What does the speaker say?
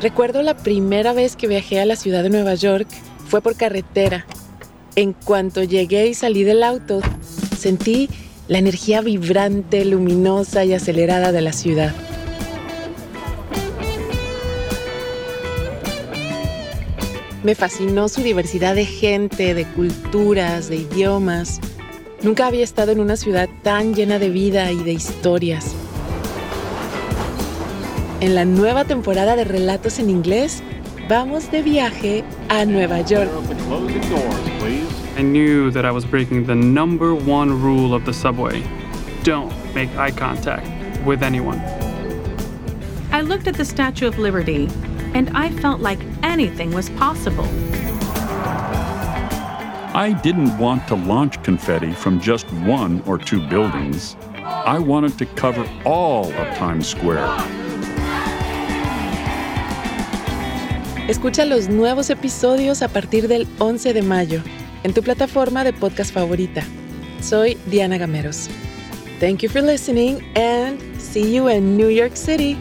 Recuerdo la primera vez que viajé a la ciudad de Nueva York fue por carretera. En cuanto llegué y salí del auto, sentí la energía vibrante, luminosa y acelerada de la ciudad. Me fascinó su diversidad de gente, de culturas, de idiomas. Nunca había estado en una ciudad tan llena de vida y de historias. En la nueva temporada de Relatos en Inglés, vamos de viaje a Nueva York. I knew that I was breaking the number one rule of the subway don't make eye contact with anyone. I looked at the Statue of Liberty and I felt like anything was possible. I didn't want to launch confetti from just one or two buildings. I wanted to cover all of Times Square. Escucha los nuevos episodios a partir del 11 de mayo en tu plataforma de podcast favorita. Soy Diana Gameros. Thank you for listening and see you in New York City.